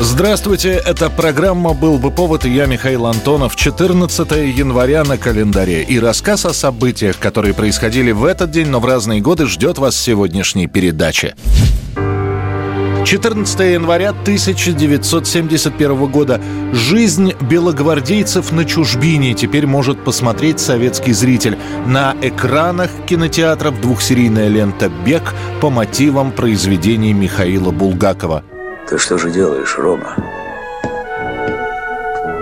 Здравствуйте, это программа «Был бы повод» и я, Михаил Антонов. 14 января на календаре. И рассказ о событиях, которые происходили в этот день, но в разные годы, ждет вас в сегодняшней передаче. 14 января 1971 года. Жизнь белогвардейцев на чужбине теперь может посмотреть советский зритель. На экранах кинотеатров двухсерийная лента «Бег» по мотивам произведений Михаила Булгакова. Ты что же делаешь, Рома?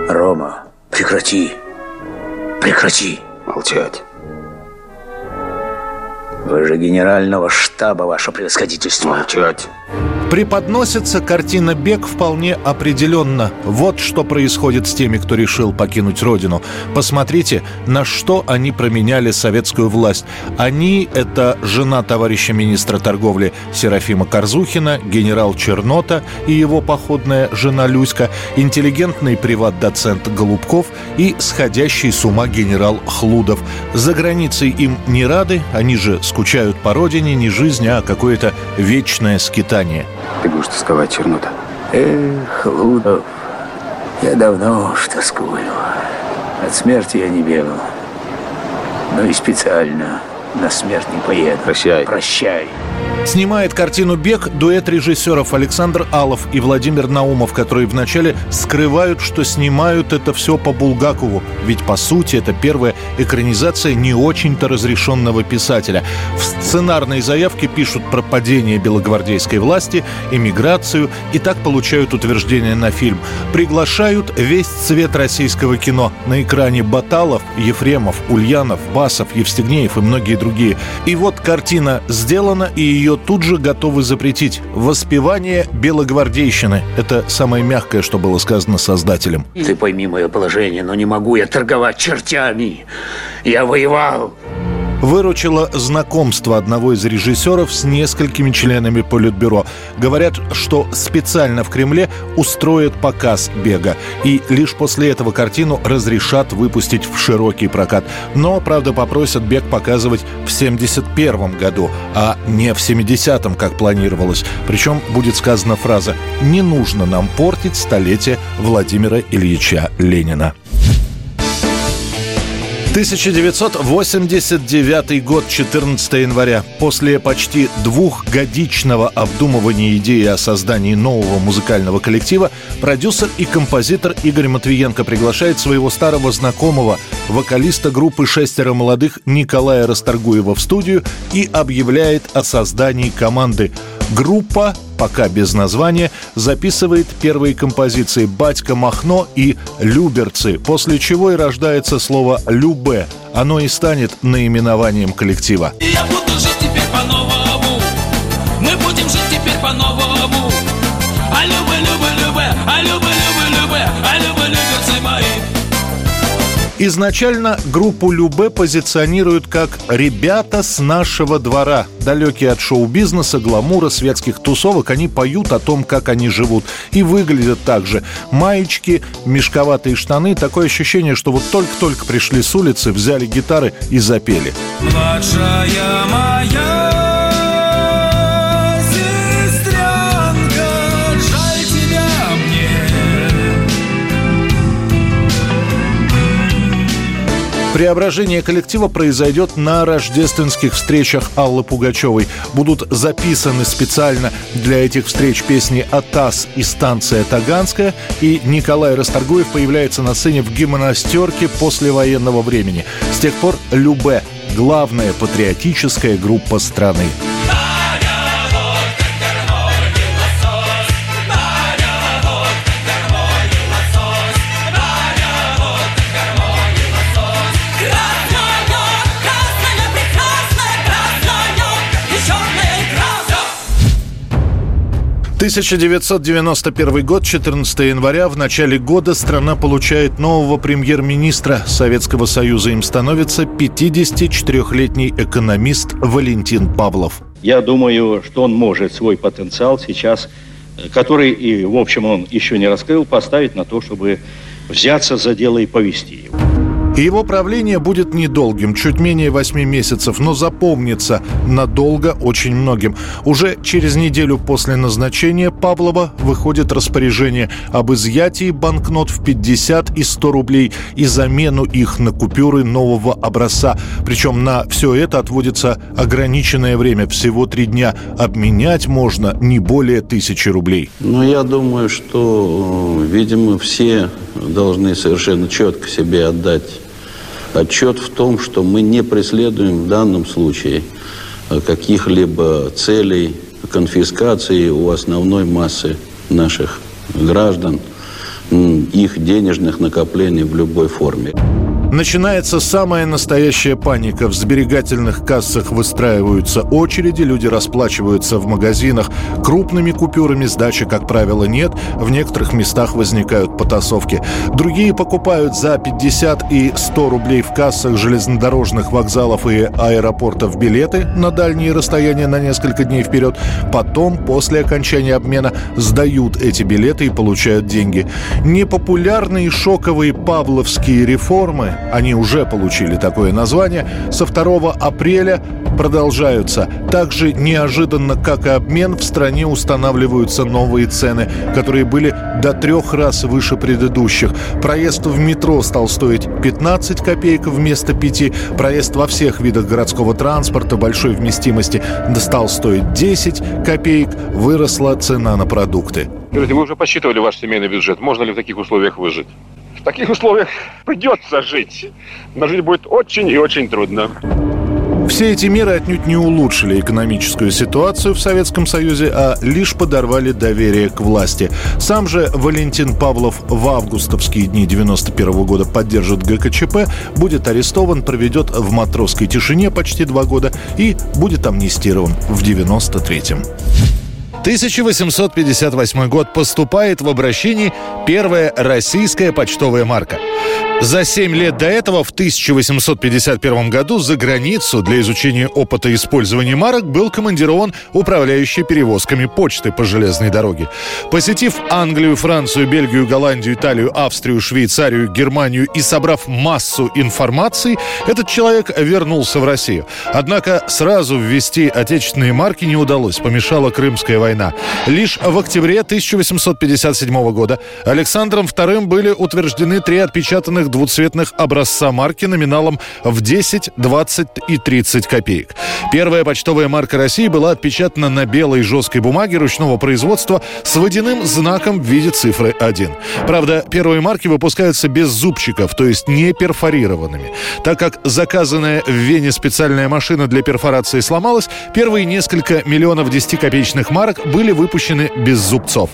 Рома, прекрати. Прекрати молчать. Вы же генерального штаба, ваше превосходительство. Молчать. Преподносится картина «Бег» вполне определенно. Вот что происходит с теми, кто решил покинуть родину. Посмотрите, на что они променяли советскую власть. Они — это жена товарища министра торговли Серафима Корзухина, генерал Чернота и его походная жена Люська, интеллигентный приват-доцент Голубков и сходящий с ума генерал Хлудов. За границей им не рады, они же скучают по родине, не жизнь, а какое-то вечное скитание – ты будешь тосковать, Чернота. Эх, Лудов, я давно уж тоскую. От смерти я не бегал. Но и специально на смерть не поеду. Прощай. Прощай. Снимает картину «Бег» дуэт режиссеров Александр Алов и Владимир Наумов, которые вначале скрывают, что снимают это все по Булгакову. Ведь, по сути, это первая экранизация не очень-то разрешенного писателя. В сценарной заявке пишут про падение белогвардейской власти, эмиграцию и так получают утверждение на фильм. Приглашают весь цвет российского кино. На экране Баталов, Ефремов, Ульянов, Басов, Евстигнеев и многие другие. И вот картина сделана, и ее тут же готовы запретить. Воспевание белогвардейщины – это самое мягкое, что было сказано создателем. Ты пойми мое положение, но не могу я торговать чертями. Я воевал выручило знакомство одного из режиссеров с несколькими членами Политбюро. Говорят, что специально в Кремле устроят показ «Бега». И лишь после этого картину разрешат выпустить в широкий прокат. Но, правда, попросят «Бег» показывать в 71 году, а не в 70-м, как планировалось. Причем будет сказана фраза «Не нужно нам портить столетие Владимира Ильича Ленина». 1989 год, 14 января. После почти двухгодичного обдумывания идеи о создании нового музыкального коллектива, продюсер и композитор Игорь Матвиенко приглашает своего старого знакомого, вокалиста группы «Шестеро молодых» Николая Расторгуева в студию и объявляет о создании команды. Группа пока без названия, записывает первые композиции «Батька Махно» и «Люберцы», после чего и рождается слово «любе». Оно и станет наименованием коллектива. Я буду жить теперь по-новому, мы будем жить теперь по-новому. А любе, любе, любе, а любе, Изначально группу Любе позиционируют как «ребята с нашего двора». Далекие от шоу-бизнеса, гламура, светских тусовок, они поют о том, как они живут. И выглядят так же. Маечки, мешковатые штаны. Такое ощущение, что вот только-только пришли с улицы, взяли гитары и запели. Младшая моя Преображение коллектива произойдет на рождественских встречах Аллы Пугачевой. Будут записаны специально для этих встреч песни «Атас» и «Станция Таганская», и Николай Расторгуев появляется на сцене в гимнастерке после военного времени. С тех пор «Любе» — главная патриотическая группа страны. 1991 год, 14 января. В начале года страна получает нового премьер-министра Советского Союза. Им становится 54-летний экономист Валентин Павлов. Я думаю, что он может свой потенциал сейчас, который, и, в общем, он еще не раскрыл, поставить на то, чтобы взяться за дело и повести его. И его правление будет недолгим, чуть менее 8 месяцев, но запомнится надолго очень многим. Уже через неделю после назначения Павлова выходит распоряжение об изъятии банкнот в 50 и 100 рублей и замену их на купюры нового образца. Причем на все это отводится ограниченное время, всего три дня. Обменять можно не более тысячи рублей. Ну, я думаю, что, видимо, все должны совершенно четко себе отдать отчет в том, что мы не преследуем в данном случае э, каких-либо целей конфискации у основной массы наших граждан, их денежных накоплений в любой форме. Начинается самая настоящая паника. В сберегательных кассах выстраиваются очереди, люди расплачиваются в магазинах крупными купюрами, сдачи, как правило, нет. В некоторых местах возникают потасовки. Другие покупают за 50 и 100 рублей в кассах железнодорожных вокзалов и аэропортов билеты на дальние расстояния на несколько дней вперед. Потом, после окончания обмена, сдают эти билеты и получают деньги. Непопулярные шоковые павловские реформы они уже получили такое название, со 2 апреля продолжаются. Также неожиданно, как и обмен, в стране устанавливаются новые цены, которые были до трех раз выше предыдущих. Проезд в метро стал стоить 15 копеек вместо 5. Проезд во всех видах городского транспорта большой вместимости стал стоить 10 копеек. Выросла цена на продукты. Скажите, вы уже посчитывали ваш семейный бюджет? Можно ли в таких условиях выжить? В таких условиях придется жить. Но жить будет очень и очень трудно. Все эти меры отнюдь не улучшили экономическую ситуацию в Советском Союзе, а лишь подорвали доверие к власти. Сам же Валентин Павлов в августовские дни 91 года поддержит ГКЧП, будет арестован, проведет в матросской тишине почти два года и будет амнистирован в 93-м. 1858 год поступает в обращении первая российская почтовая марка. За семь лет до этого, в 1851 году, за границу для изучения опыта использования марок был командирован управляющий перевозками почты по железной дороге. Посетив Англию, Францию, Бельгию, Голландию, Италию, Австрию, Швейцарию, Германию и собрав массу информации, этот человек вернулся в Россию. Однако сразу ввести отечественные марки не удалось, помешала Крымская война. Лишь в октябре 1857 года Александром II были утверждены три отпечатанных разных двуцветных образца марки номиналом в 10, 20 и 30 копеек. Первая почтовая марка России была отпечатана на белой жесткой бумаге ручного производства с водяным знаком в виде цифры 1. Правда, первые марки выпускаются без зубчиков, то есть не перфорированными. Так как заказанная в Вене специальная машина для перфорации сломалась, первые несколько миллионов 10-копеечных марок были выпущены без зубцов.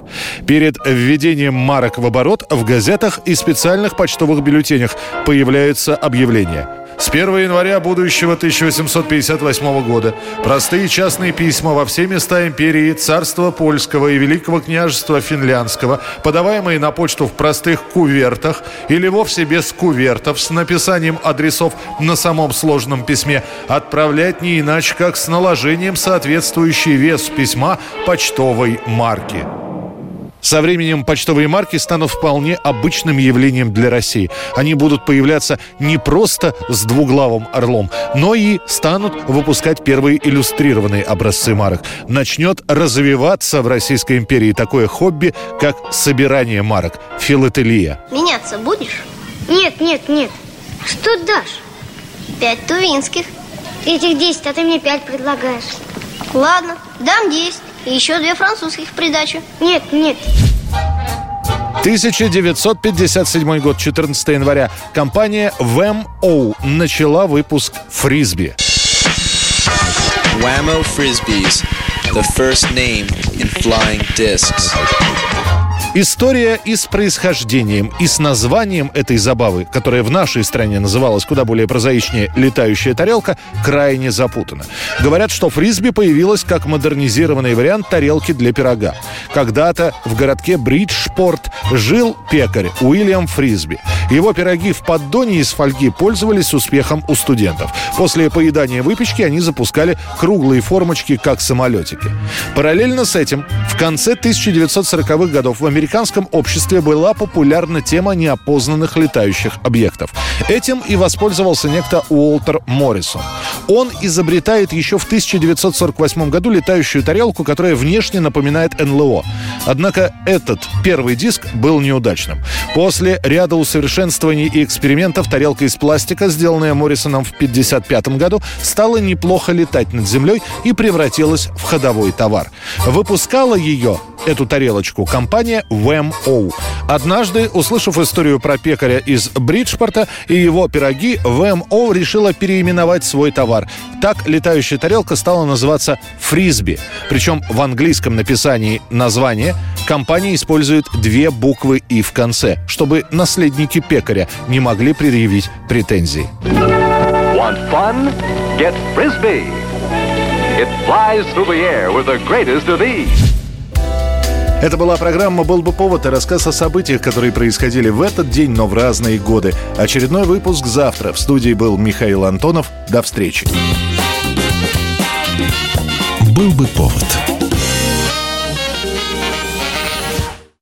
Перед введением марок в оборот в газетах и специальных почтовых бюллетенях бюллетенях появляются объявления. С 1 января будущего 1858 года простые частные письма во все места империи, царства польского и великого княжества финляндского, подаваемые на почту в простых кувертах или вовсе без кувертов с написанием адресов на самом сложном письме, отправлять не иначе, как с наложением соответствующий вес письма почтовой марки. Со временем почтовые марки станут вполне обычным явлением для России. Они будут появляться не просто с двуглавым орлом, но и станут выпускать первые иллюстрированные образцы марок. Начнет развиваться в Российской империи такое хобби, как собирание марок, филателия. Меняться будешь? Нет, нет, нет. Что дашь? Пять тувинских. Этих десять, а ты мне пять предлагаешь. Ладно, дам десять. И еще две французских в придачу. Нет, нет. 1957 год, 14 января. Компания WMO начала выпуск фрисби. Whammo Frisbees, the first name in flying discs. История и с происхождением, и с названием этой забавы, которая в нашей стране называлась куда более прозаичнее «летающая тарелка», крайне запутана. Говорят, что фрисби появилась как модернизированный вариант тарелки для пирога. Когда-то в городке Бриджпорт жил пекарь Уильям Фрисби. Его пироги в поддоне из фольги пользовались успехом у студентов. После поедания выпечки они запускали круглые формочки, как самолетики. Параллельно с этим в конце 1940-х годов в американском обществе была популярна тема неопознанных летающих объектов. Этим и воспользовался некто Уолтер Моррисон. Он изобретает еще в 1948 году летающую тарелку, которая внешне напоминает НЛО. Однако этот первый диск был неудачным. После ряда усовершенствований и экспериментов тарелка из пластика, сделанная Моррисоном в 1955 году, стала неплохо летать над землей и превратилась в ходовой товар. Выпускала ее эту тарелочку компания WMO. Однажды, услышав историю про пекаря из Бриджпорта и его пироги, WMO решила переименовать свой товар. Так летающая тарелка стала называться фрисби. Причем в английском написании названия компания использует две буквы «и» в конце, чтобы наследники пекаря не могли предъявить претензий. Want fun? Get Frisbee. It flies through the air with the greatest of ease. Это была программа «Был бы повод» и рассказ о событиях, которые происходили в этот день, но в разные годы. Очередной выпуск завтра. В студии был Михаил Антонов. До встречи. «Был бы повод»